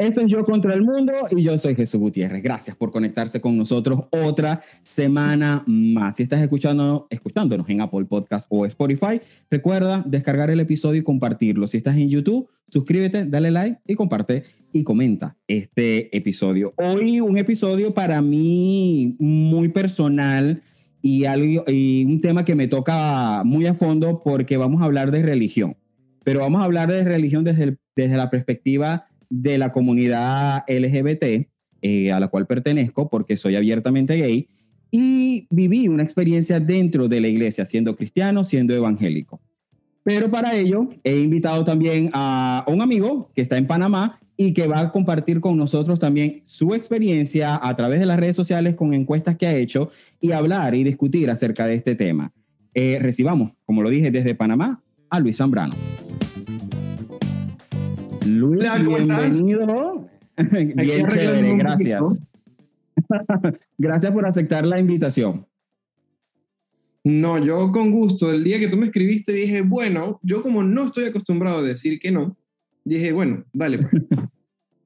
Esto es Yo contra el Mundo y yo soy Jesús Gutiérrez. Gracias por conectarse con nosotros otra semana más. Si estás escuchando, escuchándonos en Apple Podcast o Spotify, recuerda descargar el episodio y compartirlo. Si estás en YouTube, suscríbete, dale like y comparte y comenta este episodio. Hoy un episodio para mí muy personal y, algo, y un tema que me toca muy a fondo porque vamos a hablar de religión. Pero vamos a hablar de religión desde, desde la perspectiva de la comunidad LGBT eh, a la cual pertenezco porque soy abiertamente gay y viví una experiencia dentro de la iglesia, siendo cristiano, siendo evangélico. Pero para ello he invitado también a un amigo que está en Panamá y que va a compartir con nosotros también su experiencia a través de las redes sociales con encuestas que ha hecho y hablar y discutir acerca de este tema. Eh, recibamos, como lo dije desde Panamá, a Luis Zambrano. Luis, bienvenido. Bien chévere, gracias. gracias por aceptar la invitación. No, yo con gusto. El día que tú me escribiste dije, bueno, yo como no estoy acostumbrado a decir que no, dije, bueno, dale. Pues.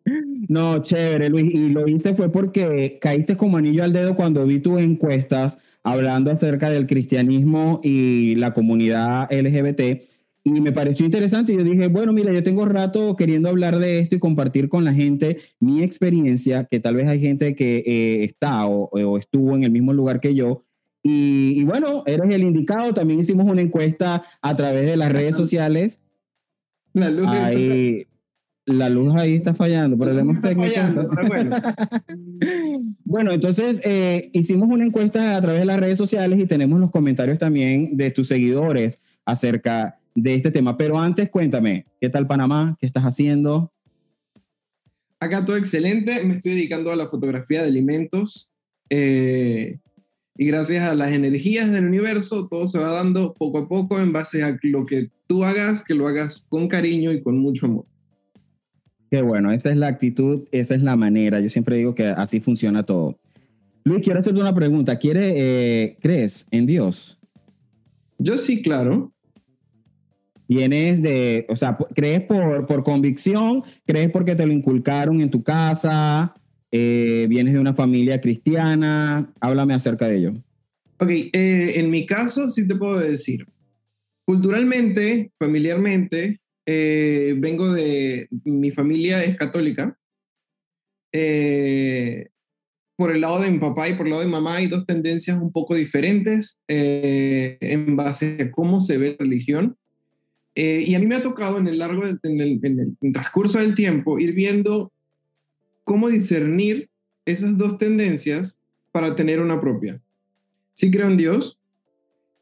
no, chévere, Luis. Y lo hice fue porque caíste como anillo al dedo cuando vi tus encuestas hablando acerca del cristianismo y la comunidad LGBT y me pareció interesante y yo dije, bueno, mira, yo tengo rato queriendo hablar de esto y compartir con la gente mi experiencia, que tal vez hay gente que eh, está o, estuvo en el mismo lugar que yo. Y, bueno, eres el indicado. También hicimos una encuesta a través de las redes sociales. La luz ahí, la luz ahí está fallando, problemas técnicos. Bueno. bueno. entonces eh, hicimos una encuesta a través de las redes sociales y tenemos los comentarios también de tus seguidores acerca de este tema. Pero antes, cuéntame, ¿qué tal Panamá? ¿Qué estás haciendo? Acá todo excelente. Me estoy dedicando a la fotografía de alimentos. Eh, y gracias a las energías del universo, todo se va dando poco a poco en base a lo que tú hagas, que lo hagas con cariño y con mucho amor. Qué bueno, esa es la actitud, esa es la manera. Yo siempre digo que así funciona todo. Luis, quiero hacerte una pregunta. ¿Quiere, eh, ¿Crees en Dios? Yo sí, claro. Vienes de, o sea, crees por, por convicción, crees porque te lo inculcaron en tu casa, eh, vienes de una familia cristiana, háblame acerca de ello. Ok, eh, en mi caso sí te puedo decir, culturalmente, familiarmente, eh, vengo de, mi familia es católica. por el lado de mi papá y por el lado de mi mamá hay dos tendencias un poco diferentes en base a cómo se ve la religión. Eh, y a mí me ha tocado en el largo, en el, transcurso del tiempo, ir viendo cómo discernir esas dos tendencias para tener una propia. Sí creo en Dios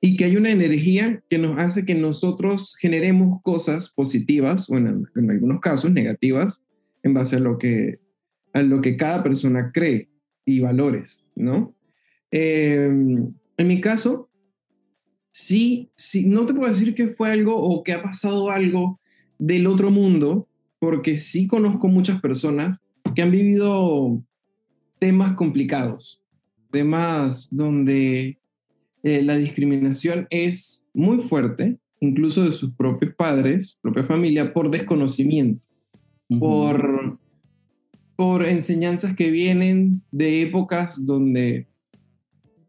y que hay una energía que nos hace que nosotros generemos cosas positivas o en, algunos casos negativas en base a lo que, a lo que cada persona cree y valores, ¿no? Eh, en mi caso, sí, sí, no te puedo decir que fue algo o que ha pasado algo del otro mundo, porque sí conozco muchas personas que han vivido temas complicados, temas donde eh, la discriminación es muy fuerte, incluso de sus propios padres, propia familia, por desconocimiento, por, por enseñanzas que vienen de épocas donde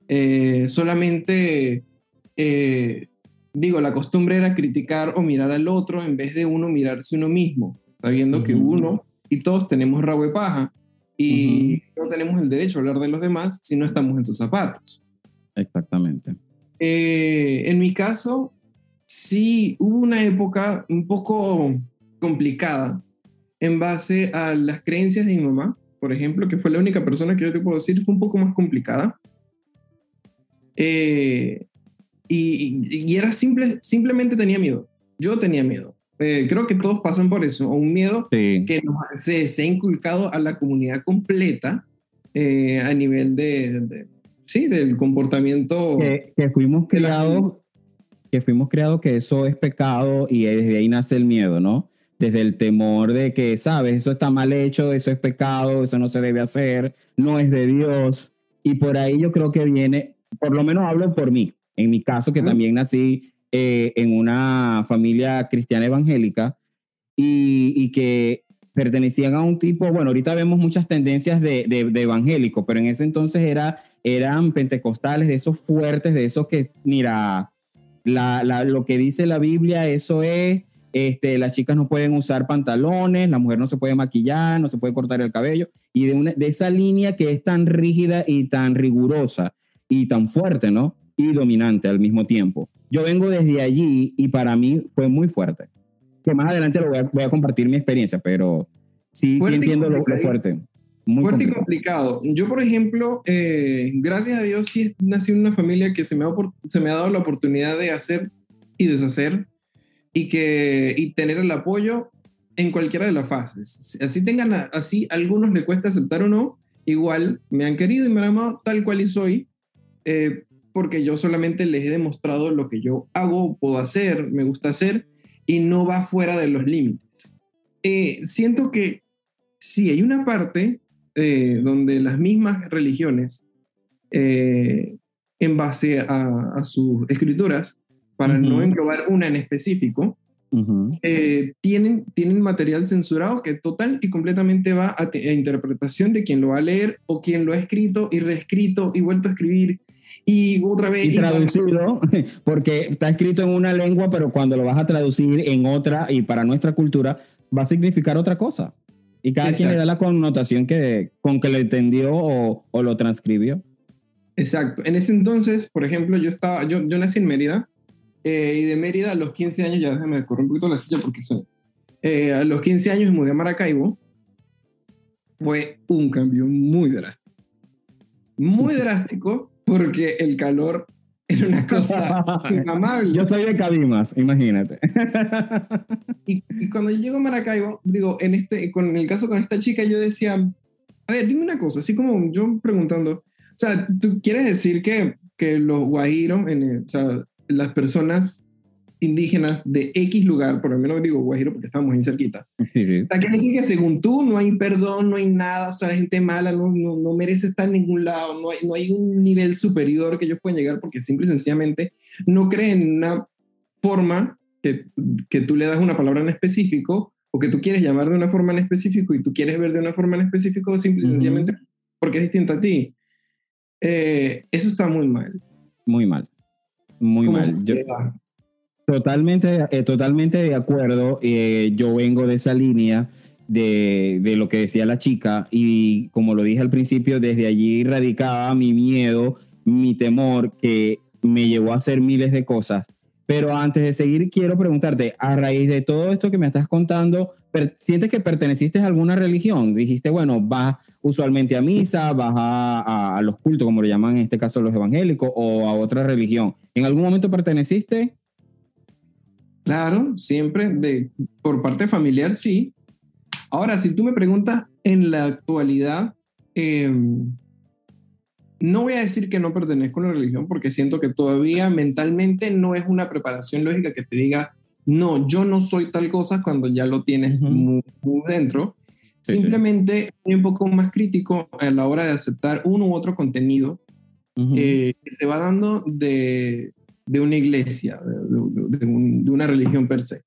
eh, solamente eh, digo, la costumbre era criticar o mirar al otro en vez de uno mirarse uno mismo, sabiendo que uno y todos tenemos rabo de paja y no tenemos el derecho a hablar de los demás si no estamos en sus zapatos. Exactamente. Eh, en mi caso, sí hubo una época un poco complicada en base a las creencias de mi mamá, por ejemplo, que fue la única persona que yo te puedo decir, fue un poco más complicada. Eh, y, era simple, simplemente tenía miedo. Yo tenía miedo. Eh, creo que todos pasan por eso, un miedo que se, se, ha inculcado a la comunidad completa eh, a nivel de, sí, del comportamiento. Que, fuimos creados, que fuimos creados que eso es pecado y desde ahí nace el miedo, ¿no? Desde el temor de que, sabes, eso está mal hecho, eso es pecado, eso no se debe hacer, no es de Dios. Y por ahí yo creo que viene, por lo menos hablo por mí, en mi caso, que también nací eh, en una familia cristiana evangélica y, que pertenecían a un tipo, bueno, ahorita vemos muchas tendencias de, de, evangélico, pero en ese entonces era, eran pentecostales, de esos fuertes, de esos que, mira, la, la, lo que dice la Biblia, eso es, este, las chicas no pueden usar pantalones, la mujer no se puede maquillar, no se puede cortar el cabello, y de, una, de esa línea que es tan rígida y tan rigurosa y tan fuerte, ¿no? Y dominante al mismo tiempo. Yo vengo desde allí y para mí fue muy fuerte que más adelante lo voy a, compartir mi experiencia, pero sí, sí entiendo lo, fuerte. Muy fuerte y complicado. Yo, por ejemplo, eh, gracias a Dios, sí nací en una familia que se me, ha, se me ha dado la oportunidad de hacer y deshacer y, que, y tener el apoyo en cualquiera de las fases. Así tengan, así algunos le cuesta aceptar o no, igual me han querido y me han amado tal cual y soy, eh, porque yo solamente les he demostrado lo que yo hago, puedo hacer, me gusta hacer y no va fuera de los límites. Eh, siento que sí, hay una parte eh, donde las mismas religiones, eh, en base a, sus escrituras, para no englobar una en específico, tienen, tienen material censurado que total y completamente va a, a, interpretación de quien lo va a leer o quien lo ha escrito y reescrito y vuelto a escribir y otra vez... Y traducido, porque está escrito en una lengua, pero cuando lo vas a traducir en otra y para nuestra cultura, va a significar otra cosa. Y cada quien le da la connotación que, con que lo entendió o, o, lo transcribió. Exacto. En ese entonces, por ejemplo, yo, estaba, yo, yo nací en Mérida eh, y de Mérida a los 15 años, ya déjame correr un poquito la silla porque soy... Eh, a los 15 años me mudé a Maracaibo. Fue un cambio muy drástico. Muy drástico porque el calor era una cosa amable. Yo soy de Cabimas, imagínate. y, cuando yo llego a Maracaibo, digo, en, este, con el caso con esta chica, yo decía, a ver, dime una cosa, así como yo preguntando, o sea, ¿tú quieres decir que, que los guajiros, en o sea, las personas indígenas de X lugar, por lo menos digo Guajiro porque estamos muy cerquita. Sí, O sea, quiere decir que según tú no hay perdón, no hay nada, o sea, la gente mala no, no, no, merece estar en ningún lado, no hay, no hay un nivel superior que ellos puedan llegar porque simple y sencillamente no creen en una forma que, que tú le das una palabra en específico o que tú quieres llamar de una forma en específico y tú quieres ver de una forma en específico simple y sencillamente porque es distinta a ti. Eh, eso está muy mal. Muy mal. Muy mal. Yo, Totalmente, eh, totalmente de acuerdo. Eh, yo vengo de esa línea de, de, lo que decía la chica y como lo dije al principio, desde allí radicaba mi miedo, mi temor que me llevó a hacer miles de cosas. Pero antes de seguir, quiero preguntarte, a raíz de todo esto que me estás contando, ¿sientes que perteneciste a alguna religión? Dijiste, bueno, vas usualmente a misa, vas a, a los cultos, como lo llaman en este caso los evangélicos, o a otra religión. ¿En algún momento perteneciste? Claro, siempre de, por parte familiar, sí. Ahora, si tú me preguntas en la actualidad, em, no voy a decir que no pertenezco a una religión porque siento que todavía mentalmente no es una preparación lógica que te diga, no, yo no soy tal cosa cuando ya lo tienes muy, dentro. Simplemente soy un poco más crítico a la hora de aceptar uno u otro contenido eh, que se va dando de, de una iglesia, de, una religión per se.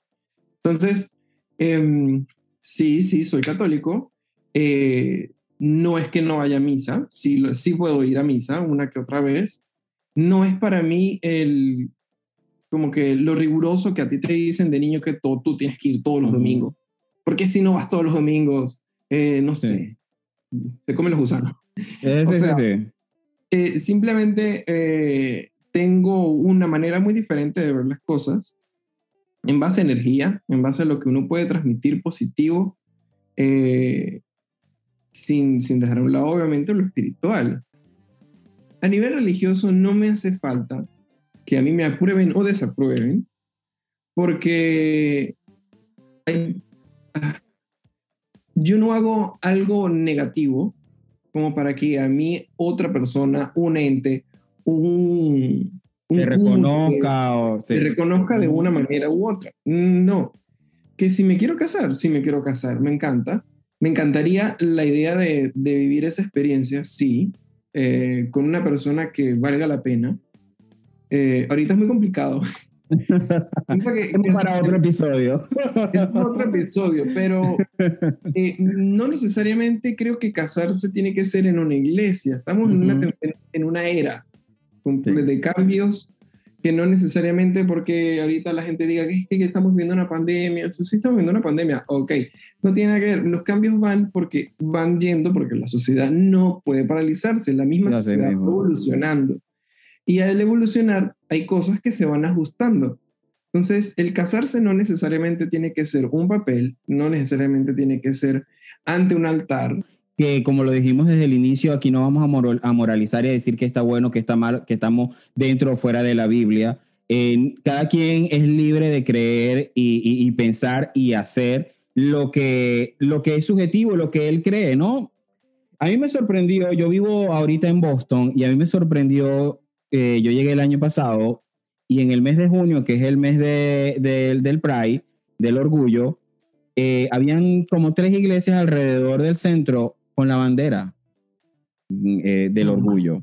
Entonces, em, sí, sí, soy católico. Eh, no es que no vaya a misa, sí, sí puedo ir a misa una que otra vez. No es para mí el, como que lo riguroso que a ti te dicen de niño que todo, tú tienes que ir todos los domingos. Porque si no vas todos los domingos, eh, no sé, se comen los gusanos. Eh, simplemente tengo una manera muy diferente de ver las cosas en base a energía, en base a lo que uno puede transmitir positivo, eh, sin, sin dejar a un lado obviamente lo espiritual. A nivel religioso no me hace falta que a mí me aprueben o desaprueben, porque yo no hago algo negativo como para que a mí otra persona, un ente un... reconozca o... reconozca de una manera u otra. No. Que si me quiero casar, si me quiero casar, me encanta. Me encantaría la idea de, vivir esa experiencia, sí, eh, con una persona que valga la pena. Eh, ahorita es muy complicado. para otro episodio. Es otro episodio, pero eh, no necesariamente creo que casarse tiene que ser en una iglesia. Estamos en, una, en una era de cambios que no necesariamente porque ahorita la gente diga que es que estamos viendo una pandemia, entonces sí estamos viendo una pandemia, ok, no tiene nada que ver, los cambios van porque van yendo, porque la sociedad no puede paralizarse, la misma sociedad va evolucionando. Y al evolucionar hay cosas que se van ajustando. Entonces, el casarse no necesariamente tiene que ser un papel, no necesariamente tiene que ser ante un altar, que como lo dijimos desde el inicio, aquí no vamos a, moralizar y a decir que está bueno, que está mal, que estamos dentro o fuera de la Biblia. cada quien es libre de creer y, pensar y hacer lo que, lo que es subjetivo, lo que él cree, ¿no? A mí me sorprendió, yo vivo ahorita en Boston y a mí me sorprendió, eh, yo llegué el año pasado y en el mes de junio, que es el mes de, del Pride, del orgullo, eh, habían como tres iglesias alrededor del centro con la bandera mm, eh, del orgullo.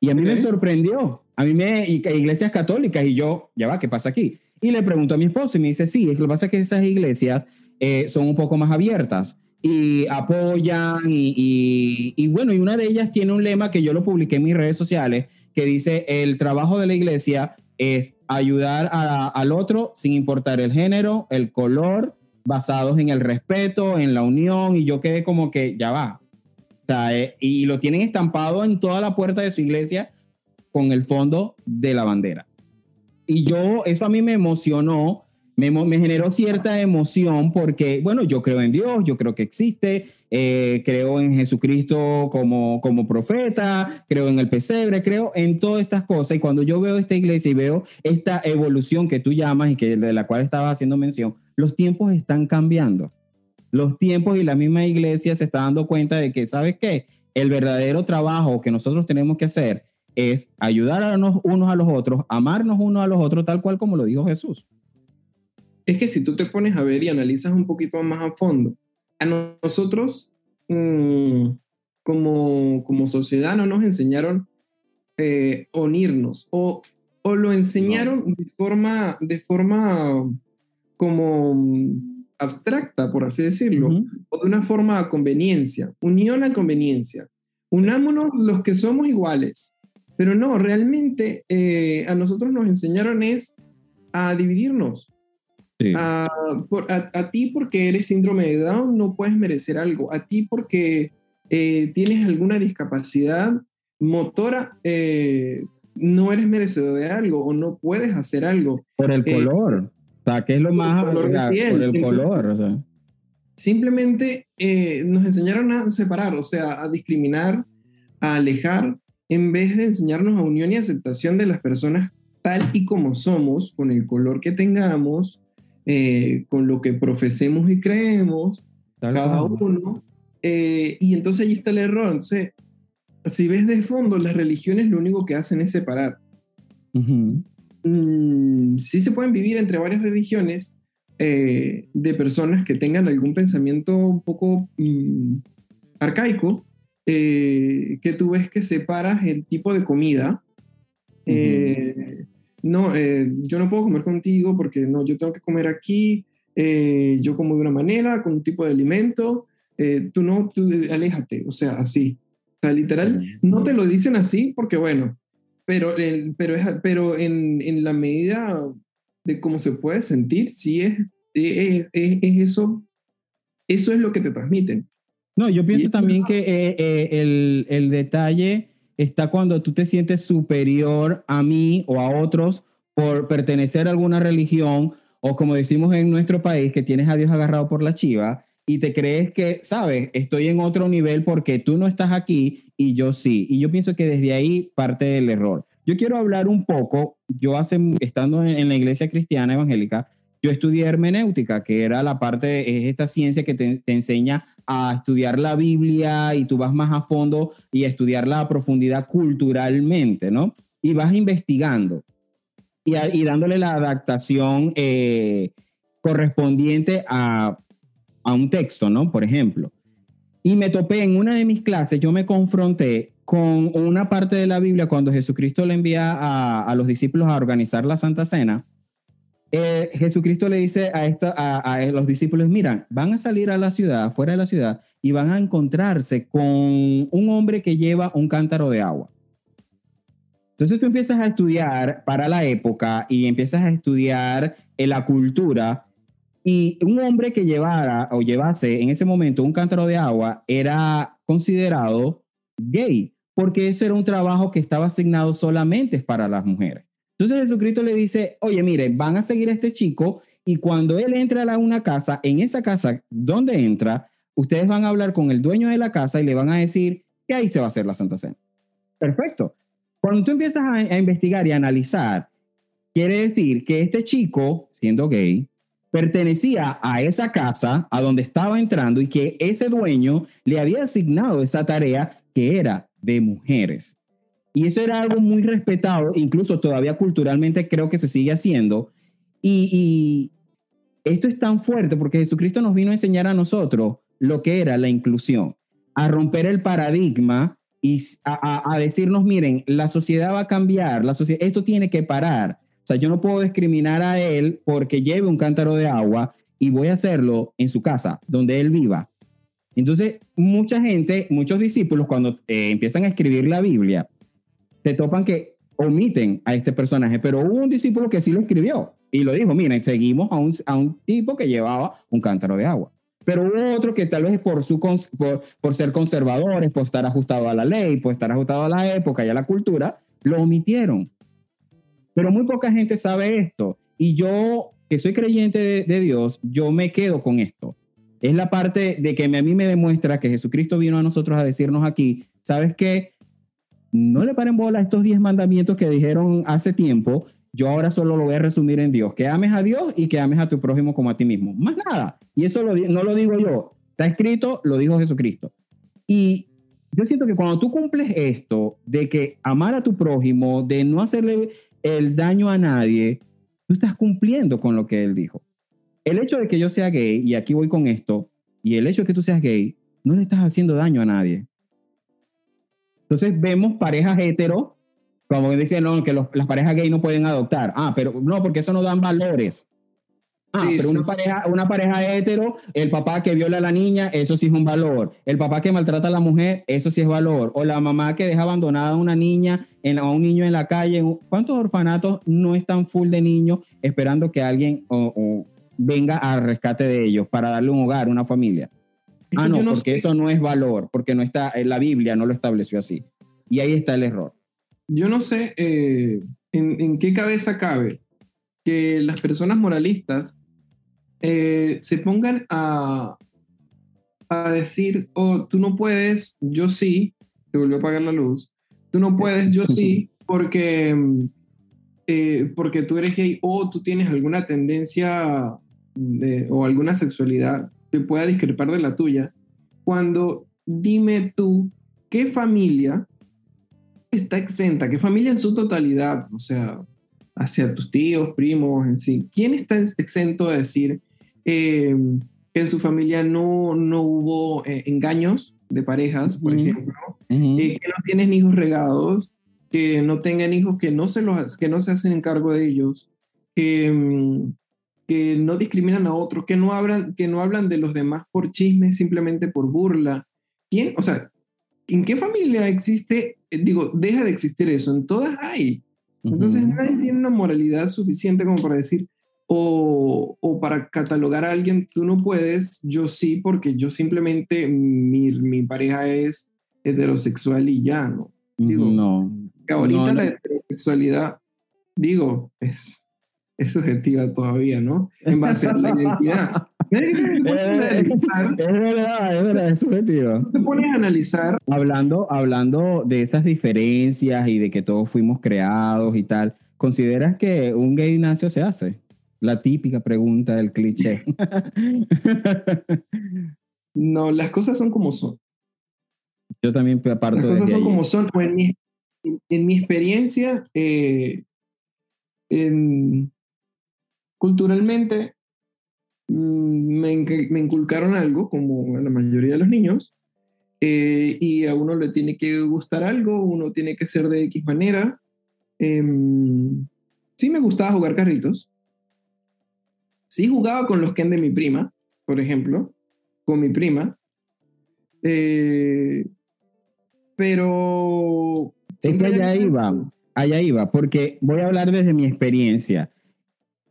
Y a mí me sorprendió, a mí me, y, iglesias católicas, y yo, ya va, ¿qué pasa aquí? Y le pregunto a mi esposo y me dice, sí, lo que pasa es que esas iglesias eh, son un poco más abiertas y apoyan y, y, bueno, y una de ellas tiene un lema que yo lo publiqué en mis redes sociales que dice, el trabajo de la iglesia es ayudar al otro sin importar el género, el color, basados en el respeto, en la unión, y yo quedé como que ya va, eh, y lo tienen estampado en toda la puerta de su iglesia con el fondo de la bandera. Y yo, eso a mí me emocionó, me, me generó cierta emoción porque, bueno, yo creo en Dios, yo creo que existe, eh, creo en Jesucristo como, como profeta, creo en el pesebre, creo en todas estas cosas. Y cuando yo veo esta iglesia y veo esta evolución que tú llamas y que de la cual estabas haciendo mención, los tiempos están cambiando los tiempos y la misma iglesia se está dando cuenta de que, ¿sabes qué? El verdadero trabajo que nosotros tenemos que hacer es ayudar a unos a los otros, amarnos unos a los otros, tal cual como lo dijo Jesús. Es que si tú te pones a ver y analizas un poquito más a fondo, a nosotros mm, como, como sociedad no nos enseñaron eh, unirnos o, o lo enseñaron de forma, de forma como abstracta, por así decirlo, o de una forma a conveniencia, unión a conveniencia. Unámonos los que somos iguales. Pero no, realmente eh, a nosotros nos enseñaron es a dividirnos. A, a, ti porque eres síndrome de Down no puedes merecer algo. A ti porque eh, tienes alguna discapacidad motora eh, no eres merecedor de algo o no puedes hacer algo. Por el color. O sea, ¿qué es lo más color por el color? O sea. Simplemente eh, nos enseñaron a separar, o sea, a discriminar, a alejar, en vez de enseñarnos a unión y aceptación de las personas tal y como somos, con el color que tengamos, eh, con lo que profesemos y creemos, cada uno. Eh, y entonces ahí está el error. Entonces, si ves de fondo, las religiones lo único que hacen es separar. Mm, sí se pueden vivir entre varias religiones eh, de personas que tengan algún pensamiento un poco mm, arcaico, eh, que tú ves que separas el tipo de comida. Eh, no, yo no puedo comer contigo porque no, yo tengo que comer aquí, yo como de una manera, con un tipo de alimento, tú no, tú aléjate, o sea, así. O sea, literal, no te lo dicen así porque, bueno, pero, pero, es, pero en, en, la medida de cómo se puede sentir, sí es, es, es, eso, eso es lo que te transmiten. No, yo pienso también que eh, eh, el, el detalle está cuando tú te sientes superior a mí o a otros por pertenecer a alguna religión o como decimos en nuestro país, que tienes a Dios agarrado por la chiva y te crees que, sabes, estoy en otro nivel porque tú no estás aquí y yo sí. Y yo pienso que desde ahí parte del error. Yo quiero hablar un poco, yo hace, estando en, la iglesia cristiana evangélica, yo estudié hermenéutica, que era la parte, es esta ciencia que te, enseña a estudiar la Biblia y tú vas más a fondo y a estudiarla a profundidad culturalmente, ¿no? Y vas investigando y, y dándole la adaptación eh, correspondiente a a un texto, ¿no? Por ejemplo. Y me topé en una de mis clases, yo me confronté con una parte de la Biblia cuando Jesucristo le envía a, los discípulos a organizar la Santa Cena eh, Jesucristo le dice a, esta, a, los discípulos, mira, van a salir a la ciudad, fuera de la ciudad, y van a encontrarse con un hombre que lleva un cántaro de agua. Entonces tú empiezas a estudiar para la época y empiezas a estudiar en la cultura y un hombre que llevara o llevase en ese momento un cántaro de agua era considerado gay, porque ese era un trabajo que estaba asignado solamente para las mujeres. Entonces Jesucristo le dice, oye, mire, van a seguir a este chico y cuando él entra a una casa, en esa casa donde entra, ustedes van a hablar con el dueño de la casa y le van a decir que ahí se va a hacer la Santa Cena. Perfecto. Cuando tú empiezas a, a investigar y a analizar, quiere decir que este chico, siendo gay, pertenecía a esa casa a donde estaba entrando y que ese dueño le había asignado esa tarea que era de mujeres. Y eso era algo muy respetado, incluso todavía culturalmente creo que se sigue haciendo. Y, esto es tan fuerte porque Jesucristo nos vino a enseñar a nosotros lo que era la inclusión, a romper el paradigma y a, decirnos, miren, la sociedad va a cambiar, la sociedad, esto tiene que parar. O sea, yo no puedo discriminar a él porque lleve un cántaro de agua y voy a hacerlo en su casa, donde él viva. Entonces, mucha gente, muchos discípulos, cuando eh, empiezan a escribir la Biblia, te topan que omiten a este personaje, pero hubo un discípulo que sí lo escribió y lo dijo, miren, seguimos a un, a un tipo que llevaba un cántaro de agua. Pero hubo otro que tal vez por, su, por, por ser conservadores, por estar ajustado a la ley, por estar ajustado a la época y a la cultura, lo omitieron. Pero muy poca gente sabe esto. Y yo, que soy creyente de, de Dios, yo me quedo con esto. Es la parte de que a mí me demuestra que Jesucristo vino a nosotros a decirnos aquí, ¿sabes qué? no le paren bola a estos 10 mandamientos que dijeron hace tiempo. Yo ahora solo lo voy a resumir en Dios. Que ames a Dios y que ames a tu prójimo como a ti mismo. Más nada. Y eso no lo digo yo. Está escrito, lo dijo Jesucristo. Y yo siento que cuando tú cumples esto de que amar a tu prójimo, de no hacerle el daño a nadie, tú estás cumpliendo con lo que él dijo. El hecho de que yo sea gay, y aquí voy con esto, y el hecho de que tú seas gay, no le estás haciendo daño a nadie. Entonces vemos parejas hetero, como dicen, que las parejas gay no pueden adoptar. Ah, pero no, porque eso no dan valores. Ah, pero Una, pareja, una pareja hetero, el papá que viola a la niña, eso sí es un valor. El papá que maltrata a la mujer, eso sí es valor. O la mamá que deja abandonada a una niña, en, a un niño en la calle. ¿Cuántos orfanatos no están full de niños esperando que alguien venga al rescate de ellos para darle un hogar, una familia? Ah, no, porque eso no es valor, porque no está, en la Biblia no lo estableció así. Y ahí está el error. Yo no sé eh, en, qué cabeza cabe que las personas moralistas eh, se pongan a, a decir, oh, tú no puedes, yo sí, te volvió a apagar la luz, tú no puedes, yo sí, porque, eh, porque tú eres gay o tú tienes alguna tendencia de, o alguna sexualidad pueda discrepar de la tuya, cuando dime tú qué familia está exenta, qué familia en su totalidad, o sea, hacia tus tíos, primos, en sí, ¿quién está exento de decir eh, en su familia no, no hubo eh, engaños de parejas, por ejemplo, eh, que no tienen hijos regados, que no tengan hijos que no se, los, que no se hacen cargo de ellos, que, mm, que no discriminan a otros, que no hablan, que no hablan de los demás por chisme, simplemente por burla. ¿Quién, o sea, en qué familia existe, eh, digo, deja de existir eso? En todas hay. Entonces nadie tiene una moralidad suficiente como para decir, o, o, para catalogar a alguien, tú no puedes, yo sí, porque yo simplemente, mi, mi pareja es heterosexual y ya, ¿no? Digo, no. Que ahorita la heterosexualidad, digo, es es subjetiva todavía, ¿no? En base a la identidad. es, verdad, es verdad, es subjetivo. Te pones a analizar. Hablando, hablando de esas diferencias y de que todos fuimos creados y tal, ¿consideras que un gay nacio se hace? La típica pregunta del cliché. no, las cosas son como son. Yo también parto Las cosas son como son. En mi, en, mi experiencia, eh, en, culturalmente mm, me, inculcaron algo, como a la mayoría de los niños, eh, y a uno le tiene que gustar algo, uno tiene que ser de X manera. Em, sí me gustaba jugar carritos, Sí jugaba con los Ken de mi prima, por ejemplo, con mi prima. Eh, pero... Que allá iba, allá iba, porque voy a hablar desde mi experiencia.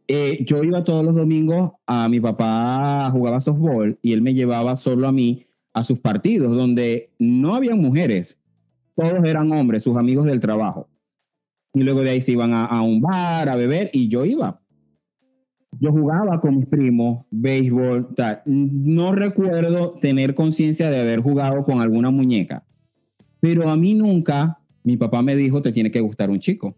Eh, yo iba todos los domingos a mi papá jugaba softball y él me llevaba solo a mí a sus partidos donde no había mujeres, todos eran hombres, sus amigos del trabajo. Y luego de ahí se iban a, a un bar a beber y yo iba. Yo jugaba con mis primos, béisbol, tal. No recuerdo tener conciencia de haber jugado con alguna muñeca, pero a mí nunca, mi papá me dijo, te tiene que gustar un chico.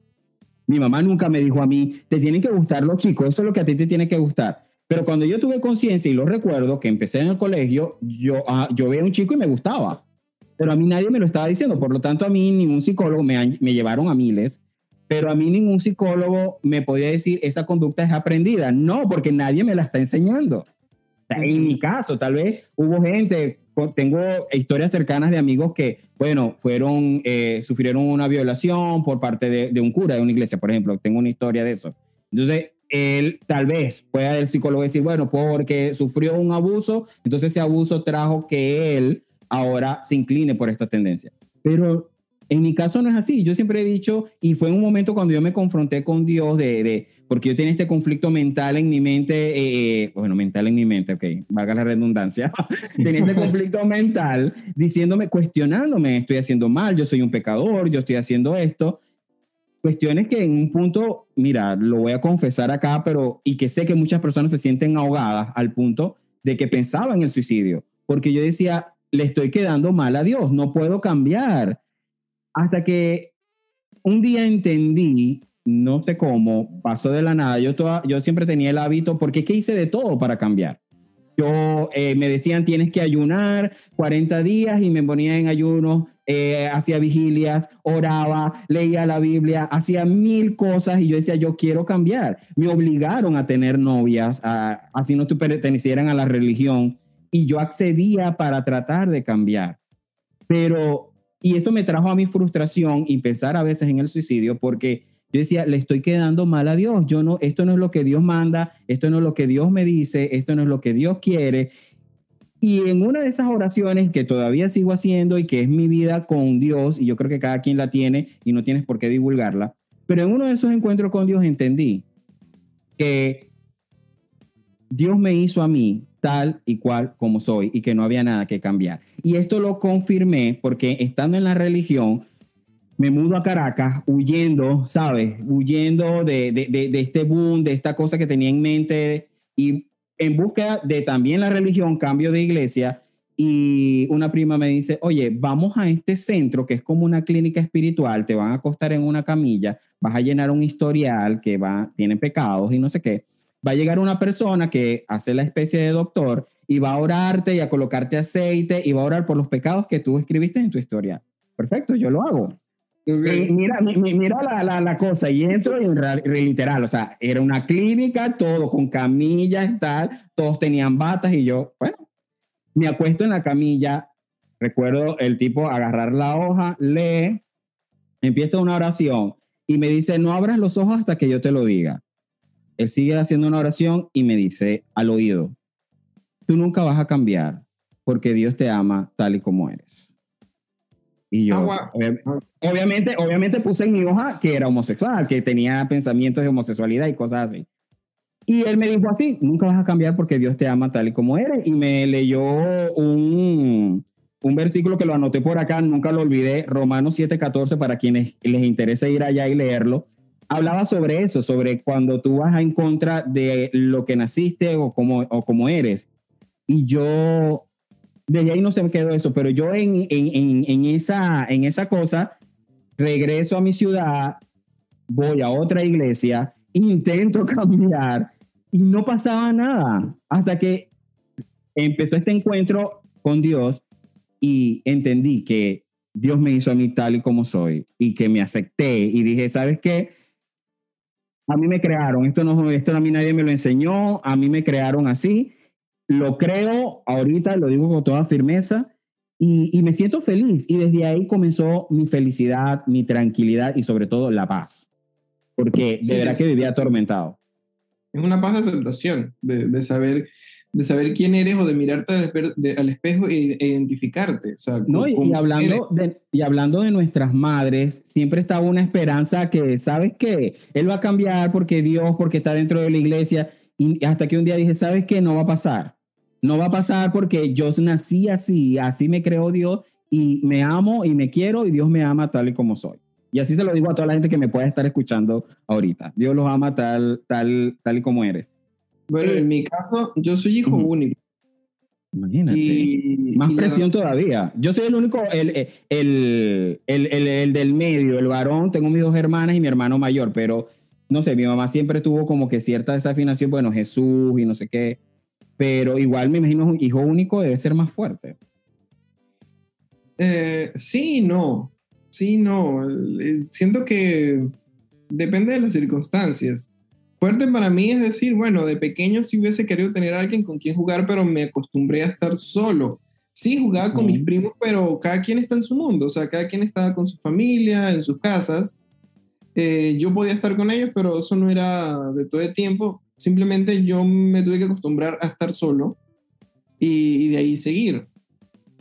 Mi mamá nunca me dijo a mí, te tienen que gustar los chicos, eso es lo que a ti te tiene que gustar. Pero cuando yo tuve conciencia y lo recuerdo, que empecé en el colegio, yo, ah, yo veía un chico y me gustaba. Pero a mí nadie me lo estaba diciendo. Por lo tanto, a mí ningún psicólogo me, me llevaron a miles, pero a mí ningún psicólogo me podía decir, esa conducta es aprendida. No, porque nadie me la está enseñando. En mi caso, tal vez hubo gente, tengo historias cercanas de amigos que, bueno, fueron, eh, sufrieron una violación por parte de, de, un cura de una iglesia, por ejemplo. Tengo una historia de eso. Entonces, él tal vez pueda el psicólogo decir, bueno, porque sufrió un abuso, entonces ese abuso trajo que él ahora se incline por esta tendencia. Pero en mi caso no es así. Yo siempre he dicho, y fue en un momento cuando yo me confronté con Dios, de, de porque yo tenía este conflicto mental en mi mente, eh, eh bueno, mental en mi mente, ok, valga la redundancia, tenía este conflicto mental diciéndome, cuestionándome, estoy haciendo mal, yo soy un pecador, yo estoy haciendo esto. Cuestiones que en un punto, mira, lo voy a confesar acá, pero y que sé que muchas personas se sienten ahogadas al punto de que pensaban en el suicidio, porque yo decía, le estoy quedando mal a Dios, no puedo cambiar. Hasta que un día entendí, no sé cómo, pasó de la nada, yo, toda, yo siempre tenía el hábito, porque es que hice de todo para cambiar. Yo eh, me decían tienes que ayunar 40 días y me ponía en ayuno, eh, hacía vigilias, oraba, leía la Biblia, hacía mil cosas y yo decía yo quiero cambiar. Me obligaron a tener novias, a, así no pertenecieran a la religión y yo accedía para tratar de cambiar. Pero, y eso me trajo a mi frustración y pensar a veces en el suicidio porque yo decía, le estoy quedando mal a Dios. Yo no, esto no es lo que Dios manda, esto no es lo que Dios me dice, esto no es lo que Dios quiere. Y en una de esas oraciones que todavía sigo haciendo y que es mi vida con Dios, y yo creo que cada quien la tiene y no tienes por qué divulgarla, pero en uno de esos encuentros con Dios entendí que Dios me hizo a mí tal y cual como soy y que no había nada que cambiar. Y esto lo confirmé porque estando en la religión, me mudo a Caracas huyendo, ¿sabes? Huyendo de, de, de, este boom, de esta cosa que tenía en mente y en busca de también la religión, cambio de iglesia. Y una prima me dice, oye, vamos a este centro que es como una clínica espiritual, te van a acostar en una camilla, vas a llenar un historial que va, tiene pecados y no sé qué. Va a llegar una persona que hace la especie de doctor y va a orarte y a colocarte aceite y va a orar por los pecados que tú escribiste en tu historia. Perfecto, yo lo hago. Okay. mira, mira la, la, la, cosa, y entro y literal, o sea, era una clínica, todo con camillas y tal, todos tenían batas y yo, bueno, me acuesto en la camilla, recuerdo el tipo agarrar la hoja, lee, empieza una oración y me dice, no abras los ojos hasta que yo te lo diga. Él sigue haciendo una oración y me dice al oído, tú nunca vas a cambiar porque Dios te ama tal y como eres. Y yo, Ah, obviamente, obviamente puse en mi hoja que era homosexual, que tenía pensamientos de homosexualidad y cosas así. Y él me dijo así, nunca vas a cambiar porque Dios te ama tal y como eres. Y me leyó un, un versículo que lo anoté por acá, nunca lo olvidé, Romanos 7:14, para quienes les interese ir allá y leerlo. Hablaba sobre eso, sobre cuando tú vas en contra de lo que naciste o como, o como eres. Y yo desde ahí no se me quedó eso, pero yo en, en, en, esa, en esa cosa regreso a mi ciudad, voy a otra iglesia, intento cambiar y no pasaba nada hasta que empezó este encuentro con Dios y entendí que Dios me hizo a mí tal y como soy y que me acepté y dije, ¿sabes qué? A mí me crearon, esto no, esto a mí nadie me lo enseñó, a mí me crearon así lo creo ahorita, lo digo con toda firmeza y, y, me siento feliz. Y desde ahí comenzó mi felicidad, mi tranquilidad y sobre todo la paz. Porque de sí, verdad que vivía atormentado. Es una paz de aceptación, de, de saber de saber quién eres o de mirarte al, espejo e, e, identificarte. O sea, no, y, hablando de, y hablando de nuestras madres, siempre estaba una esperanza que, ¿sabes qué? Él va a cambiar porque Dios, porque está dentro de la iglesia. Y hasta que un día dije, ¿sabes qué? No va a pasar. No va a pasar porque yo nací así, así me creó Dios y me amo y me quiero y Dios me ama tal y como soy. Y así se lo digo a toda la gente que me pueda estar escuchando ahorita. Dios los ama tal, tal, tal y como eres. Bueno, en mi caso, yo soy hijo único. Imagínate. Más presión todavía. Yo soy el único, el, el, el, el, del medio, el varón. Tengo mis dos hermanas y mi hermano mayor, pero no sé, mi mamá siempre tuvo como que cierta desafinación, bueno, Jesús y no sé qué. Pero igual me imagino un hijo único debe ser más fuerte. Eh, sí, no. Sí, no. Eh, siento que depende de las circunstancias. Fuerte para mí es decir, bueno, de pequeño sí hubiese querido tener a alguien con quien jugar, pero me acostumbré a estar solo. Sí, jugaba con mis primos, pero cada quien está en su mundo, o sea, cada quien estaba con su familia, en sus casas. Eh, yo podía estar con ellos, pero eso no era de todo el tiempo. Simplemente yo me tuve que acostumbrar a estar solo y, y de ahí seguir.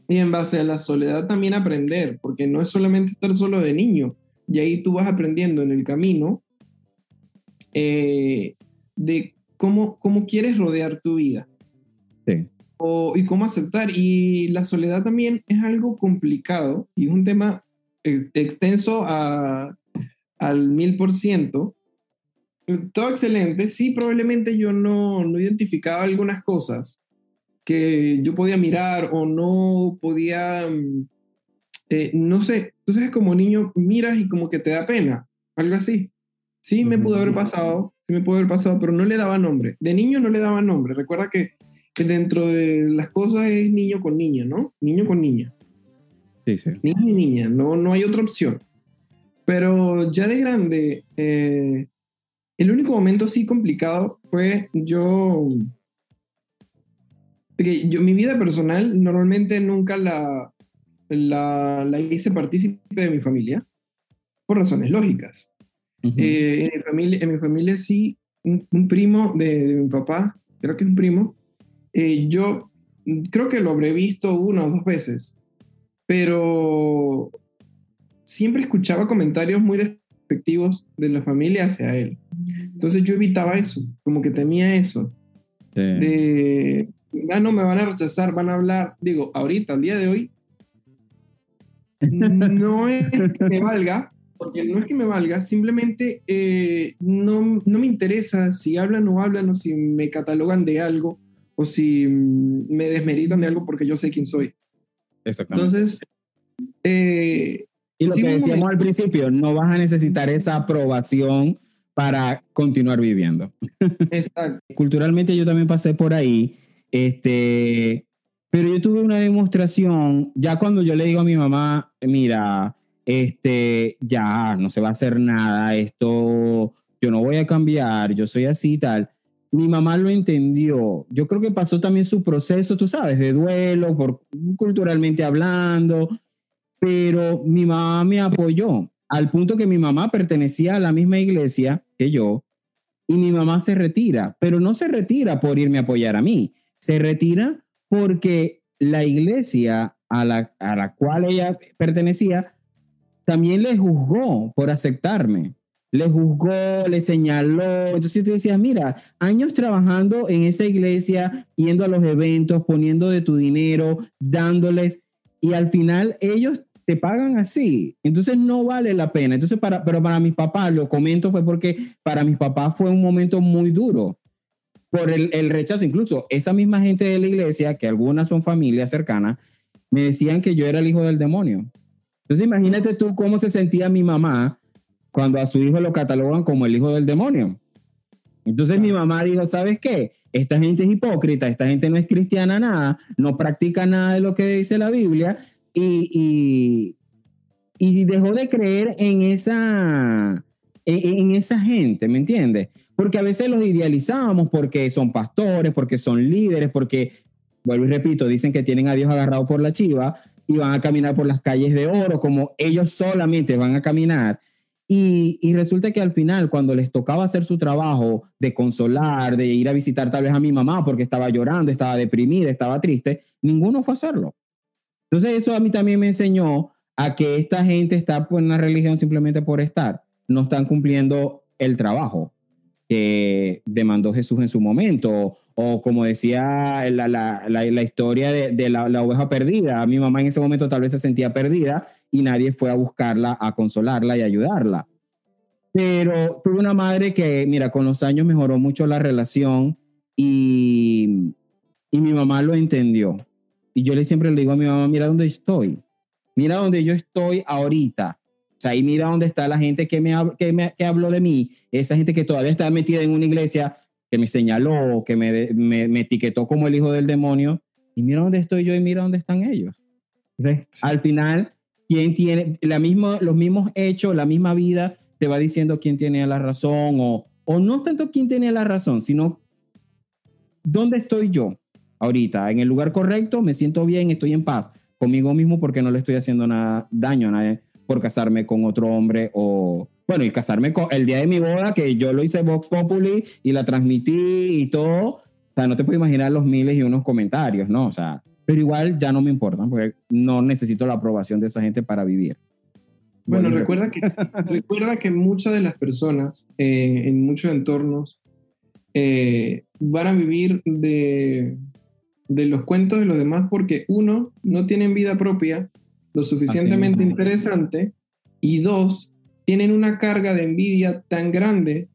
Y en base a la soledad también aprender, porque no es solamente estar solo de niño, y ahí tú vas aprendiendo en el camino eh, de cómo, cómo quieres rodear tu vida. Sí. O, y cómo aceptar. Y la soledad también es algo complicado y es un tema extenso a, al mil por ciento. Todo excelente. Sí, probablemente yo no, no identificaba algunas cosas que yo podía mirar o no podía, mm, eh, no sé, entonces como niño miras y como que te da pena, algo así. Sí, me pudo haber pasado, sí me pudo haber pasado, pero no le daba nombre. De niño no le daba nombre. Recuerda que, dentro de las cosas es niño con niña, ¿no? Niño con niña. Sí, sí. Niño y niña, no, no hay otra opción. Pero ya de grande, eh, el único momento así complicado fue yo... Porque yo, mi vida personal normalmente nunca la, la, la hice partícipe de mi familia, por razones lógicas. Eh, en, mi familia, en mi familia sí, un, primo de, mi papá, creo que es un primo, eh, yo creo que lo habré visto una o dos veces, pero siempre escuchaba comentarios muy despectivos de la familia hacia él. Entonces yo evitaba eso, como que temía eso. De, ah, no, me van a rechazar, van a hablar. Digo, ahorita, al día de hoy, no es que me valga, porque no es que me valga, simplemente eh, no, no, me interesa si hablan o hablan o si me catalogan de algo o si me desmeritan de algo porque yo sé quién soy. Exactamente. Entonces, eh, y lo que decíamos al principio, no vas a necesitar esa aprobación para continuar viviendo. Exacto. Culturalmente yo también pasé por ahí, este, pero yo tuve una demostración, ya cuando yo le digo a mi mamá, mira, este, ya no se va a hacer nada, esto, yo no voy a cambiar, yo soy así y tal. Mi mamá lo entendió. Yo creo que pasó también su proceso, tú sabes, de duelo, por, culturalmente hablando, pero mi mamá me apoyó al punto que mi mamá pertenecía a la misma iglesia que yo y mi mamá se retira, pero no se retira por irme a apoyar a mí, se retira porque la iglesia a la, a la cual ella pertenecía también le juzgó por aceptarme. Le juzgó, le señaló. Entonces tú decías, mira, años trabajando en esa iglesia, yendo a los eventos, poniendo de tu dinero, dándoles, y al final ellos te pagan así. Entonces no vale la pena. Entonces, para, pero para mis papás, lo comento fue porque para mis papás fue un momento muy duro por el, el rechazo. Incluso esa misma gente de la iglesia, que algunas son familias cercanas, me decían que yo era el hijo del demonio. Entonces imagínate tú cómo se sentía mi mamá cuando a su hijo lo catalogan como el hijo del demonio. Entonces mi mamá dijo, ¿sabes qué? Esta gente es hipócrita, esta gente no es cristiana nada, no practica nada de lo que dice la Biblia y, y, dejó de creer en esa, en, en esa gente, ¿me entiendes? Porque a veces los idealizábamos porque son pastores, porque son líderes, porque, vuelvo y repito, dicen que tienen a Dios agarrado por la chiva, y van a caminar por las calles de oro como ellos solamente van a caminar. Y, y, resulta que al final, cuando les tocaba hacer su trabajo de consolar, de ir a visitar tal vez a mi mamá porque estaba llorando, estaba deprimida, estaba triste, ninguno fue a hacerlo. Entonces eso a mí también me enseñó a que esta gente está en una religión simplemente por estar. No están cumpliendo el trabajo que demandó Jesús en su momento. O como decía la, la, la, historia de, de la, oveja perdida. Mi mamá en ese momento tal vez se sentía perdida y nadie fue a buscarla, a consolarla y ayudarla. Pero tuve una madre que, mira, con los años mejoró mucho la relación y, y mi mamá lo entendió. Y yo le siempre le digo a mi mamá, mira dónde estoy. Mira dónde yo estoy ahorita sea, y mira dónde está la gente que, me, que, me, que habló de mí, esa gente que todavía está metida en una iglesia, que me señaló, que me, me, me etiquetó como el hijo del demonio, y mira dónde estoy yo y mira dónde están ellos. Al final, ¿quién tiene la misma, los mismos hechos, la misma vida, te va diciendo quién tiene la razón, o, o no tanto quién tiene la razón, sino dónde estoy yo ahorita, en el lugar correcto, me siento bien, estoy en paz conmigo mismo porque no le estoy haciendo nada daño a nadie por casarme con otro hombre o, bueno, y casarme con el día de mi boda, que yo lo hice Vox Populi y la transmití y todo. O sea, no te puedo imaginar los miles y unos comentarios, ¿no? O sea, pero igual ya no me importan porque no necesito la aprobación de esa gente para vivir. Bueno, recuerda que, recuerda que muchas de las personas eh, en muchos entornos eh, van a vivir de, de los cuentos de los demás porque uno, no tienen vida propia lo suficientemente interesante y dos, tienen una carga de envidia tan grande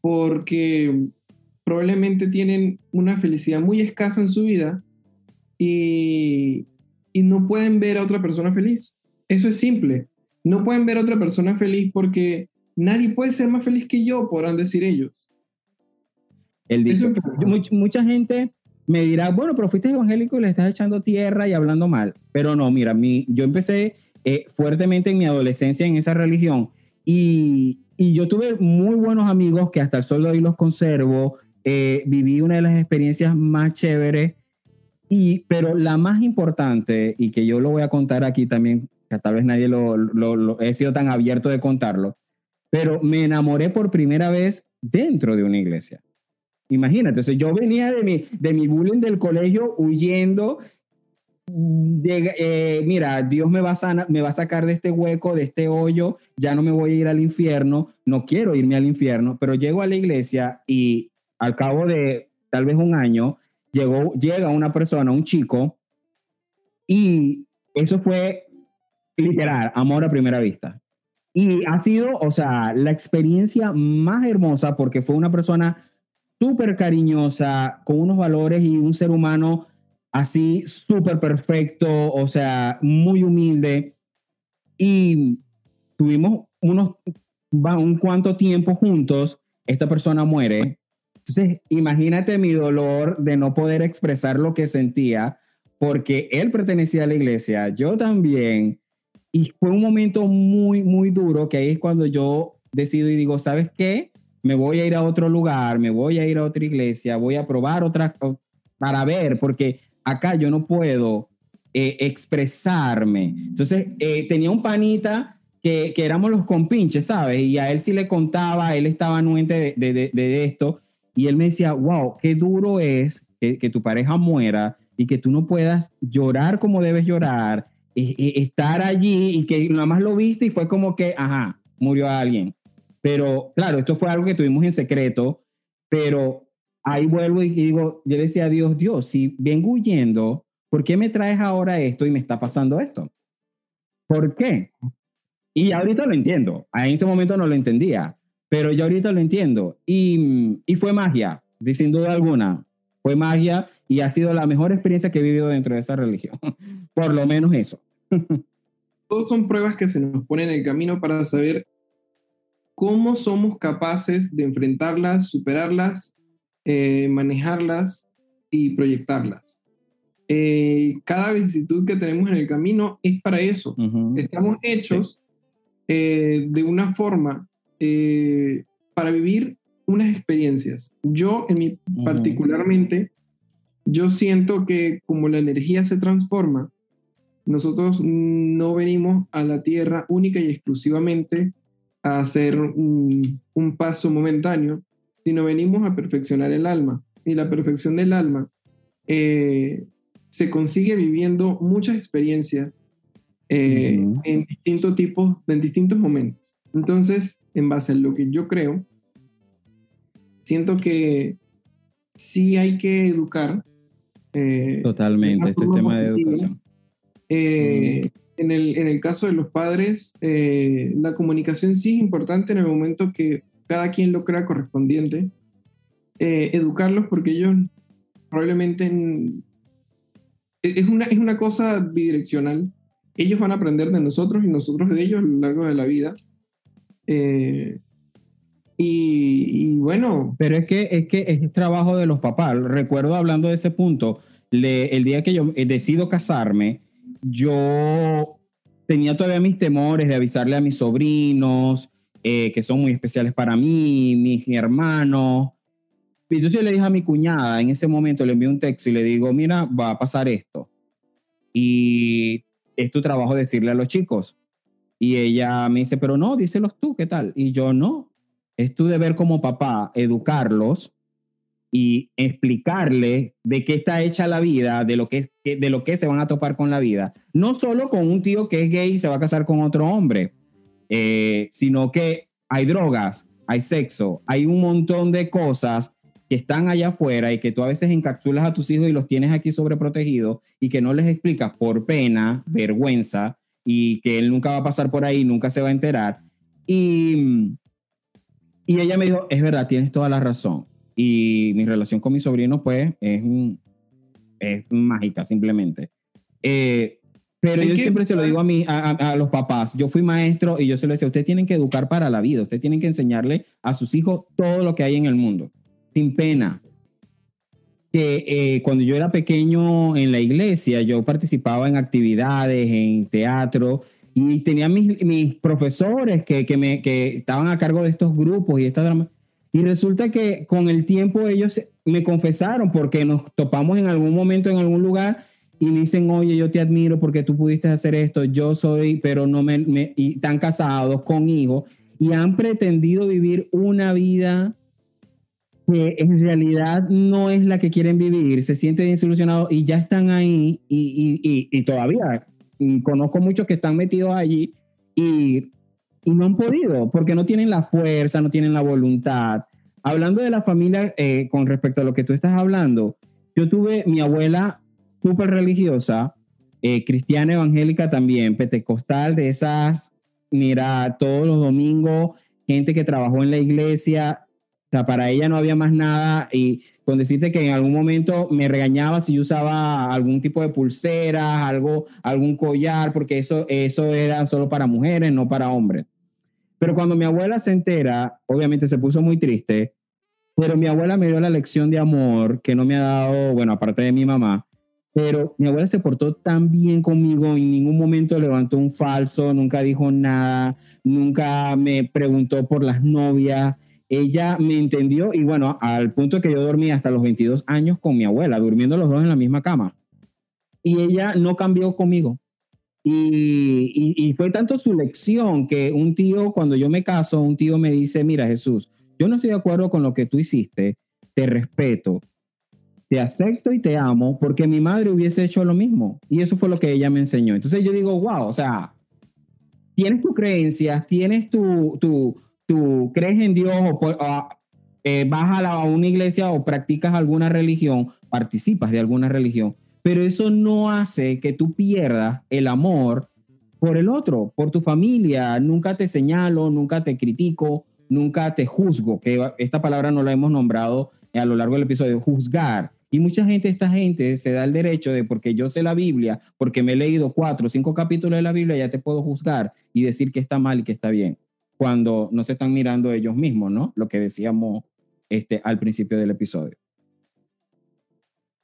porque probablemente tienen una felicidad muy escasa en su vida y, y no pueden ver a otra persona feliz. Eso es simple. No pueden ver a otra persona feliz porque nadie puede ser más feliz que yo, podrán decir ellos. El dicho, mucha, mucha gente me dirá, bueno, pero fuiste evangélico y le estás echando tierra y hablando mal. Pero no, mira, mi, yo empecé eh, fuertemente en mi adolescencia en esa religión y, y, yo tuve muy buenos amigos que hasta el sol de hoy los conservo. Eh, viví una de las experiencias más chéveres, y, pero la más importante, y que yo lo voy a contar aquí también, que tal vez nadie lo, lo, lo he sido tan abierto de contarlo, pero me enamoré por primera vez dentro de una iglesia. Imagínate, yo venía de mi, de mi bullying del colegio huyendo. Eh, mira, Dios me va, a me va a sacar de este hueco, de este hoyo, ya no me voy a ir al infierno, no quiero irme al infierno, pero llego a la iglesia y al cabo de tal vez un año, llegó, llega una persona, un chico, y eso fue literal, amor a primera vista. Y ha sido, o sea, la experiencia más hermosa porque fue una persona súper cariñosa, con unos valores y un ser humano así súper perfecto, o sea, muy humilde. Y tuvimos unos, un cuanto tiempo juntos, esta persona muere. Entonces, imagínate mi dolor de no poder expresar lo que sentía, porque él pertenecía a la iglesia, yo también. Y fue un momento muy, muy duro, que ahí es cuando yo decido y digo, ¿sabes qué? Me voy a ir a otro lugar, me voy a ir a otra iglesia, voy a probar otras para ver, porque acá yo no puedo eh, expresarme. Entonces, eh, tenía un panita que, que, éramos los compinches, ¿sabes? Y a él sí le contaba, él estaba anuente de, de, de, esto, y él me decía, wow, qué duro es que, que, tu pareja muera y que tú no puedas llorar como debes llorar, estar allí y que nada más lo viste y fue como que, ajá, murió alguien. Pero claro, esto fue algo que tuvimos en secreto, pero ahí vuelvo y digo, yo le decía a Dios, Dios, si vengo huyendo, ¿por qué me traes ahora esto y me está pasando esto? ¿Por qué? Y ahorita lo entiendo. En ese momento no lo entendía, pero yo ahorita lo entiendo. Y, y fue magia, sin duda alguna. Fue magia y ha sido la mejor experiencia que he vivido dentro de esa religión. Por lo menos eso. Todos son pruebas que se nos ponen en el camino para saber cómo somos capaces de enfrentarlas, superarlas, eh, manejarlas y proyectarlas. Eh, cada vicisitud que tenemos en el camino es para eso. Estamos hechos eh, de una forma para vivir unas experiencias. Yo, en mi, particularmente, yo siento que como la energía se transforma, nosotros no venimos a la Tierra única y exclusivamente a hacer un, un paso momentáneo, sino venimos a perfeccionar el alma. Y la perfección del alma eh, se consigue viviendo muchas experiencias eh, en distintos tipos, en distintos momentos. Entonces, en base a lo que yo creo, siento que sí hay que educar. Eh, Totalmente, este es tema de educación. Eh, en, el, en el caso de los padres, eh, la comunicación sí es importante en el momento que cada quien lo crea correspondiente. educarlos porque ellos probablemente es, una, es una cosa bidireccional. Ellos van a aprender de nosotros y nosotros de ellos a lo largo de la vida. Eh, y, bueno. Pero es que, es que es trabajo de los papás. Recuerdo hablando de ese punto, el día que yo eh, decido casarme, yo tenía todavía mis temores de avisarle a mis sobrinos, eh, que son muy especiales para mí, mis hermanos. Entonces yo le dije a mi cuñada, en ese momento le envié un texto y le digo, mira, va a pasar esto. Y es tu trabajo decirle a los chicos. Y ella me dice, pero no, díselos tú, ¿qué tal? Y yo no, es tu deber como papá educarlos y explicarles de qué está hecha la vida, de lo que, de lo que se van a topar con la vida. No solo con un tío que es gay y se va a casar con otro hombre, eh, sino que hay drogas, hay sexo, hay un montón de cosas que están allá afuera y que tú a veces encapsulas a tus hijos y los tienes aquí sobreprotegidos y que no les explicas por pena, vergüenza y que él nunca va a pasar por ahí, nunca se va a enterar. Y, y ella me dijo, es verdad, tienes toda la razón. Y mi relación con mi sobrino, pues, es, es mágica, simplemente. Eh, pero yo siempre se lo digo a, mí, a, a, los papás. Yo fui maestro y yo se lo decía, ustedes tienen que educar para la vida, ustedes tienen que enseñarle a sus hijos todo lo que hay en el mundo, sin pena, que eh, cuando yo era pequeño en la iglesia, yo participaba en actividades, en teatro, y tenía mis, mis profesores que, que, me, que estaban a cargo de estos grupos y esta Y resulta que con el tiempo ellos me confesaron porque nos topamos en algún momento en algún lugar y me dicen, oye, yo te admiro porque tú pudiste hacer esto, yo soy, pero no me, me y están casados con hijos y han pretendido vivir una vida que en realidad no es la que quieren vivir, se sienten desilusionados y ya están ahí y, y, y, todavía conozco muchos que están metidos allí y, y, no han podido porque no tienen la fuerza, no tienen la voluntad. Hablando de la familia, eh, con respecto a lo que tú estás hablando, yo tuve mi abuela súper religiosa, eh, cristiana evangélica también, pentecostal, de esas, mira, todos los domingos, gente que trabajó en la iglesia, o sea, para ella no había más nada y con decirte que en algún momento me regañaba si yo usaba algún tipo de pulsera, algo, algún collar, porque eso, eso era solo para mujeres, no para hombres. Pero cuando mi abuela se entera, obviamente se puso muy triste, pero mi abuela me dio la lección de amor que no me ha dado, bueno, aparte de mi mamá, pero mi abuela se portó tan bien conmigo, en ningún momento levantó un falso, nunca dijo nada, nunca me preguntó por las novias ella me entendió y bueno, al punto que yo dormía hasta los 22 años con mi abuela, durmiendo los dos en la misma cama. Y ella no cambió conmigo. Y, y, fue tanto su lección que un tío, cuando yo me caso, un tío me dice, mira Jesús, yo no estoy de acuerdo con lo que tú hiciste, te respeto, te acepto y te amo porque mi madre hubiese hecho lo mismo. Y eso fue lo que ella me enseñó. Entonces yo digo, wow, o sea, tienes tu creencia, tienes tu, tu, tú crees en Dios o, eh, vas a, una iglesia o practicas alguna religión, participas de alguna religión, pero eso no hace que tú pierdas el amor por el otro, por tu familia. Nunca te señalo, nunca te critico, nunca te juzgo, que esta palabra no la hemos nombrado a lo largo del episodio, juzgar. Y mucha gente, esta gente se da el derecho de, porque yo sé la Biblia, porque me he leído cuatro o cinco capítulos de la Biblia, ya te puedo juzgar y decir que está mal y que está bien cuando no se están mirando ellos mismos, ¿no? Lo que decíamos este, al principio del episodio.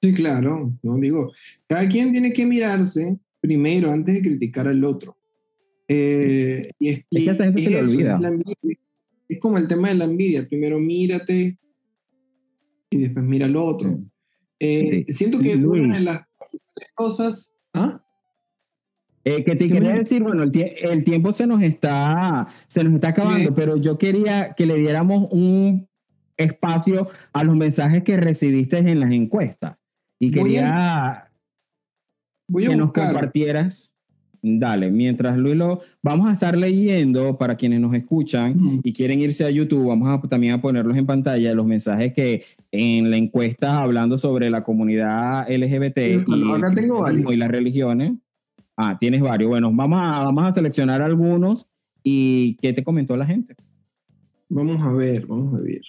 Sí, claro, no digo, cada quien tiene que mirarse primero antes de criticar al otro. Eh, y es, que gente se olvida. Es, como el tema de la envidia, primero mírate y después mira al otro. Eh, siento que una de las cosas... ¿ah? Eh, que te quería decir, bueno, el, el, tiempo se nos está, se nos está acabando, pero yo quería que le diéramos un espacio a los mensajes que recibiste en las encuestas. Y quería que nos compartieras. Dale, mientras Luis lo vamos a estar leyendo para quienes nos escuchan y quieren irse a YouTube, vamos a, también a ponerlos en pantalla los mensajes que en la encuesta hablando sobre la comunidad LGBT y, y las religiones. Ah, tienes varios. Bueno, vamos a, vamos a seleccionar algunos y ¿qué te comentó la gente? Vamos a ver, vamos a ver.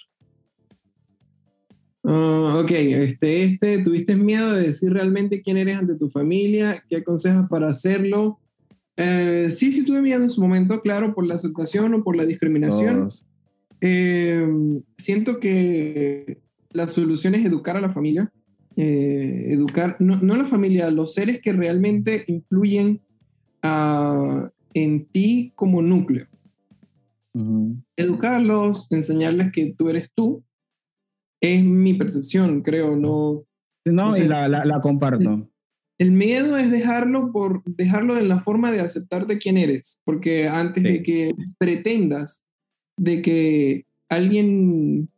Ah, ok, este, este, ¿tuviste miedo de decir realmente quién eres ante tu familia? ¿Qué aconsejas para hacerlo? Eh, sí, sí tuve miedo en su momento, claro, por la aceptación o por la discriminación. Eh, siento que la solución es educar a la familia, eh, educar, no, no, la familia, a los seres que realmente influyen ah, en ti como núcleo. Educarlos, enseñarles que tú eres tú, es mi percepción, creo, no... No, y la, la, comparto. El, miedo es dejarlo por dejarlo en la forma de aceptar de quién eres, porque antes de que pretendas de que alguien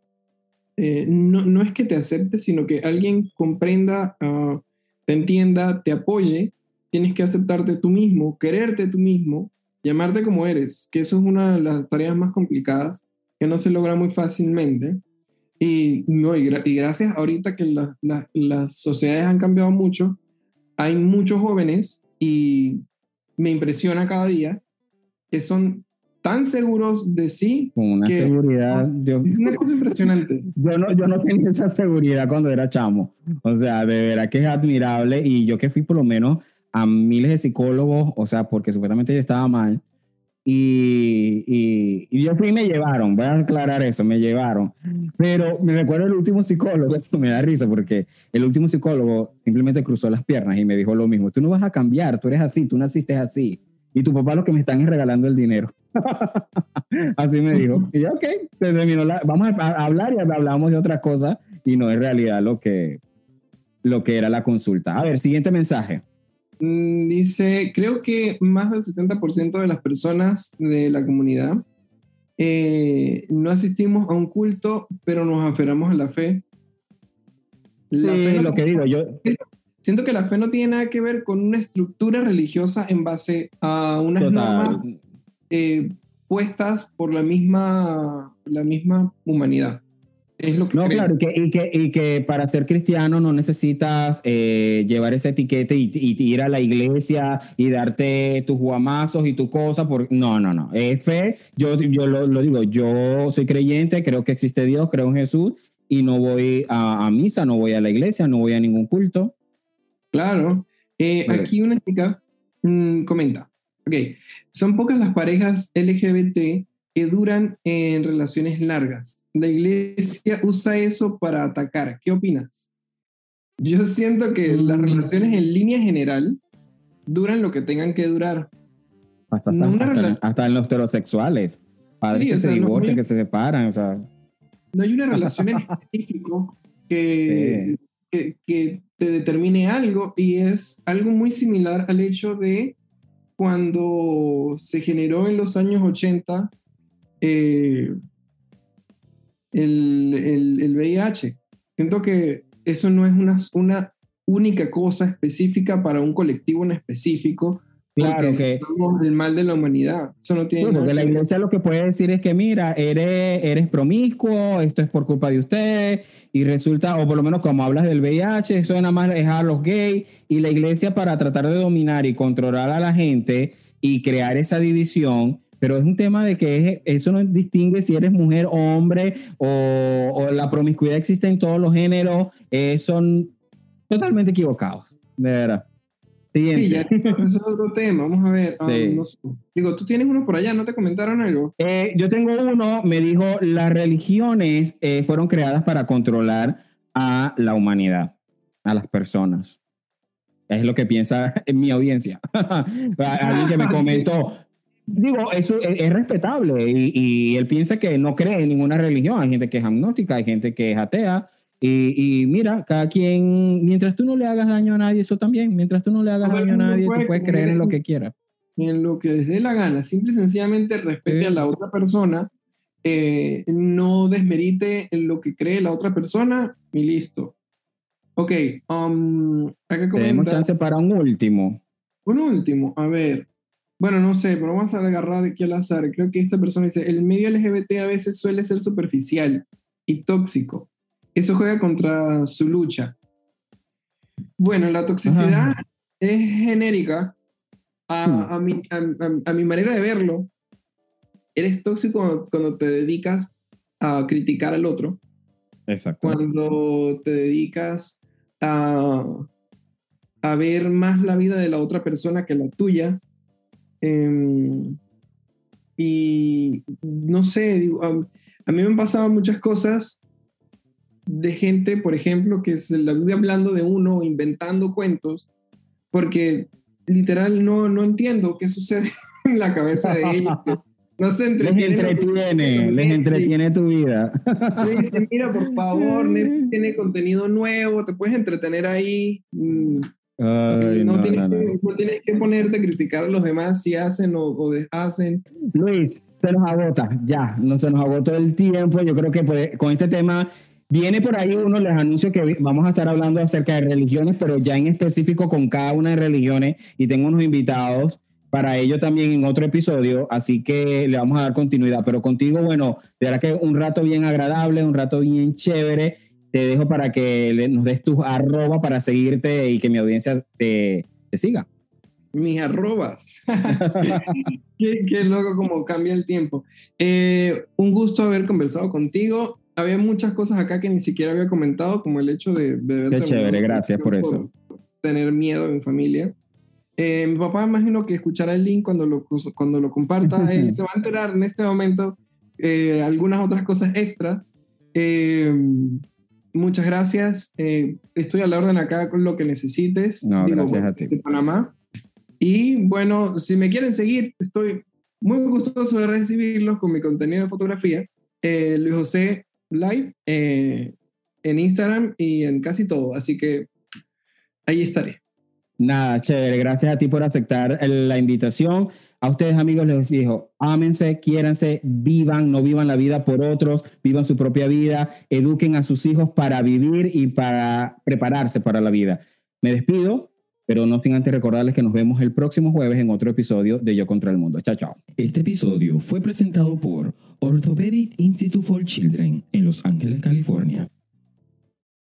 eh, no, no, es que te acepte, sino que alguien comprenda, ah, te entienda, te apoye, tienes que aceptarte tú mismo, quererte tú mismo, llamarte como eres, que eso es una de las tareas más complicadas, que no se logra muy fácilmente. Y, no, y, gracias ahorita que las sociedades han cambiado mucho, hay muchos jóvenes y me impresiona cada día que son tan seguros de sí. Con una seguridad. Yo, una cosa impresionante. Yo no, yo no tenía esa seguridad cuando era chamo. O sea, de verdad que es admirable. Y yo que fui por lo menos a miles de psicólogos, o sea, porque supuestamente yo estaba mal, y, y, yo fui y me llevaron, voy a aclarar eso, me llevaron. Pero me recuerdo el último psicólogo, me da risa porque el último psicólogo simplemente cruzó las piernas y me dijo lo mismo, tú no vas a cambiar, tú eres así, tú naciste así. Y tu papá lo que me están es regalando el dinero. así me dijo. Y yo, ok, terminó vamos a hablar y hablamos de otras cosas y no es realidad lo que, lo que era la consulta. A ver, siguiente mensaje. Mm, dice, creo que más del 70% de las personas de la comunidad eh, no asistimos a un culto, pero nos aferramos a la fe. La fe lo que digo yo. Siento que la fe no tiene nada que ver con una estructura religiosa en base a unas normas eh, puestas por la misma, la misma humanidad. Es lo que no, claro, y que, y, que, y que, para ser cristiano no necesitas eh, llevar ese etiquete y, ir a la iglesia y darte tus guamazos y tus cosas. Por, no, no, no. Es fe. Yo, yo lo, digo, yo soy creyente, creo que existe Dios, creo en Jesús y no voy a, misa, no voy a la iglesia, no voy a ningún culto. Claro. Eh, aquí una chica mm, comenta, ok, son pocas las parejas LGBT que duran en relaciones largas. La iglesia usa eso para atacar. ¿Qué opinas? Yo siento que las mm. relaciones en línea general duran lo que tengan que durar. Hasta, en los heterosexuales. Padres que se divorcian, que se separan. No hay una relación en específico que, que te determine algo y es algo muy similar al hecho de cuando se generó en los años 80 eh, el, el, VIH. Siento que eso no es una, una única cosa específica para un colectivo en específico. Claro que el mal de la humanidad. Eso no tiene porque la iglesia lo que puede decir es que mira, eres, eres promiscuo, esto es por culpa de usted y resulta, o por lo menos como hablas del VIH, eso nada más es a los gays y la iglesia para tratar de dominar y controlar a la gente y crear esa división pero es un tema de que eso no distingue si eres mujer o hombre o, la promiscuidad existe en todos los géneros, eh, son totalmente equivocados, de verdad. Sí, ya, eso es otro tema, vamos a ver. Ah, Digo, tú tienes uno por allá, ¿no te comentaron algo? Eh, yo tengo uno, me dijo, las religiones eh, fueron creadas para controlar a la humanidad, a las personas. Es lo que piensa en mi audiencia. Alguien que me comentó, Digo, eso es, respetable y, él piensa que no cree en ninguna religión. Hay gente que es agnóstica, hay gente que es atea Y, y, mira, cada quien, mientras tú no le hagas daño a nadie, eso también, mientras tú no le hagas daño a nadie, tú puedes creer en lo que quieras. En lo que les dé la gana, simple y sencillamente respete a la otra persona, eh, no desmerite en lo que cree la otra persona y listo. Ok, um, Tenemos chance para un último. Un último, a ver. Bueno, no sé, pero vamos a agarrar aquí al azar. Creo que esta persona dice, el medio LGBT a veces suele ser superficial y tóxico. Eso juega contra su lucha. Bueno, la toxicidad es genérica a, a, mi, a, mi, manera de verlo. Eres tóxico cuando, te dedicas a criticar al otro. Exacto. Cuando te dedicas a, a ver más la vida de la otra persona que la tuya. Em, y no sé, a, a, mí me han pasado muchas cosas de gente, por ejemplo, que se la vive hablando de uno, inventando cuentos, porque literal no, no entiendo qué sucede en la cabeza de ellos. No se entretiene. Les entretiene, les entretiene tu vida. dice, mira, por favor, Netflix tiene contenido nuevo, te puedes entretener ahí. Mm, no, tienes Que, no, tienes Que, ponerte a criticar a los demás si hacen o, o deshacen. Luis, se nos agota, ya, no se nos agotó el tiempo. Yo creo que con este tema viene por ahí uno, les anuncio que vamos a estar hablando acerca de religiones, pero ya en específico con cada una de religiones y tengo unos invitados para ello también en otro episodio, así que le vamos a dar continuidad. Pero contigo, bueno, de verdad que un rato bien agradable, un rato bien chévere te dejo para que nos des tus arroba para seguirte y que mi audiencia te, te siga. Mis arrobas. qué, qué, loco como cambia el tiempo. Eh, un gusto haber conversado contigo. Había muchas cosas acá que ni siquiera había comentado, como el hecho de... de qué chévere, gracias por eso. tener miedo en mi familia. Eh, mi papá imagino que escuchará el link cuando lo, cuando lo comparta. Él se va a enterar en este momento eh, algunas otras cosas extra. Eh, muchas gracias. Eh, estoy a la orden acá con lo que necesites. No, gracias a ti. De Panamá. Y bueno, si me quieren seguir, estoy muy gustoso de recibirlos con mi contenido de fotografía. Eh, Luis José Live eh, en Instagram y en casi todo. Así que ahí estaré. Nada, chévere. Gracias a ti por aceptar la invitación. A ustedes, amigos, les digo, ámense, quiéranse, vivan, no vivan la vida por otros, vivan su propia vida, eduquen a sus hijos para vivir y para prepararse para la vida. Me despido, pero no sin antes recordarles que nos vemos el próximo jueves en otro episodio de Yo contra el Mundo. Chao, chao. Este episodio fue presentado por Orthopedic Institute for Children en Los Ángeles, California.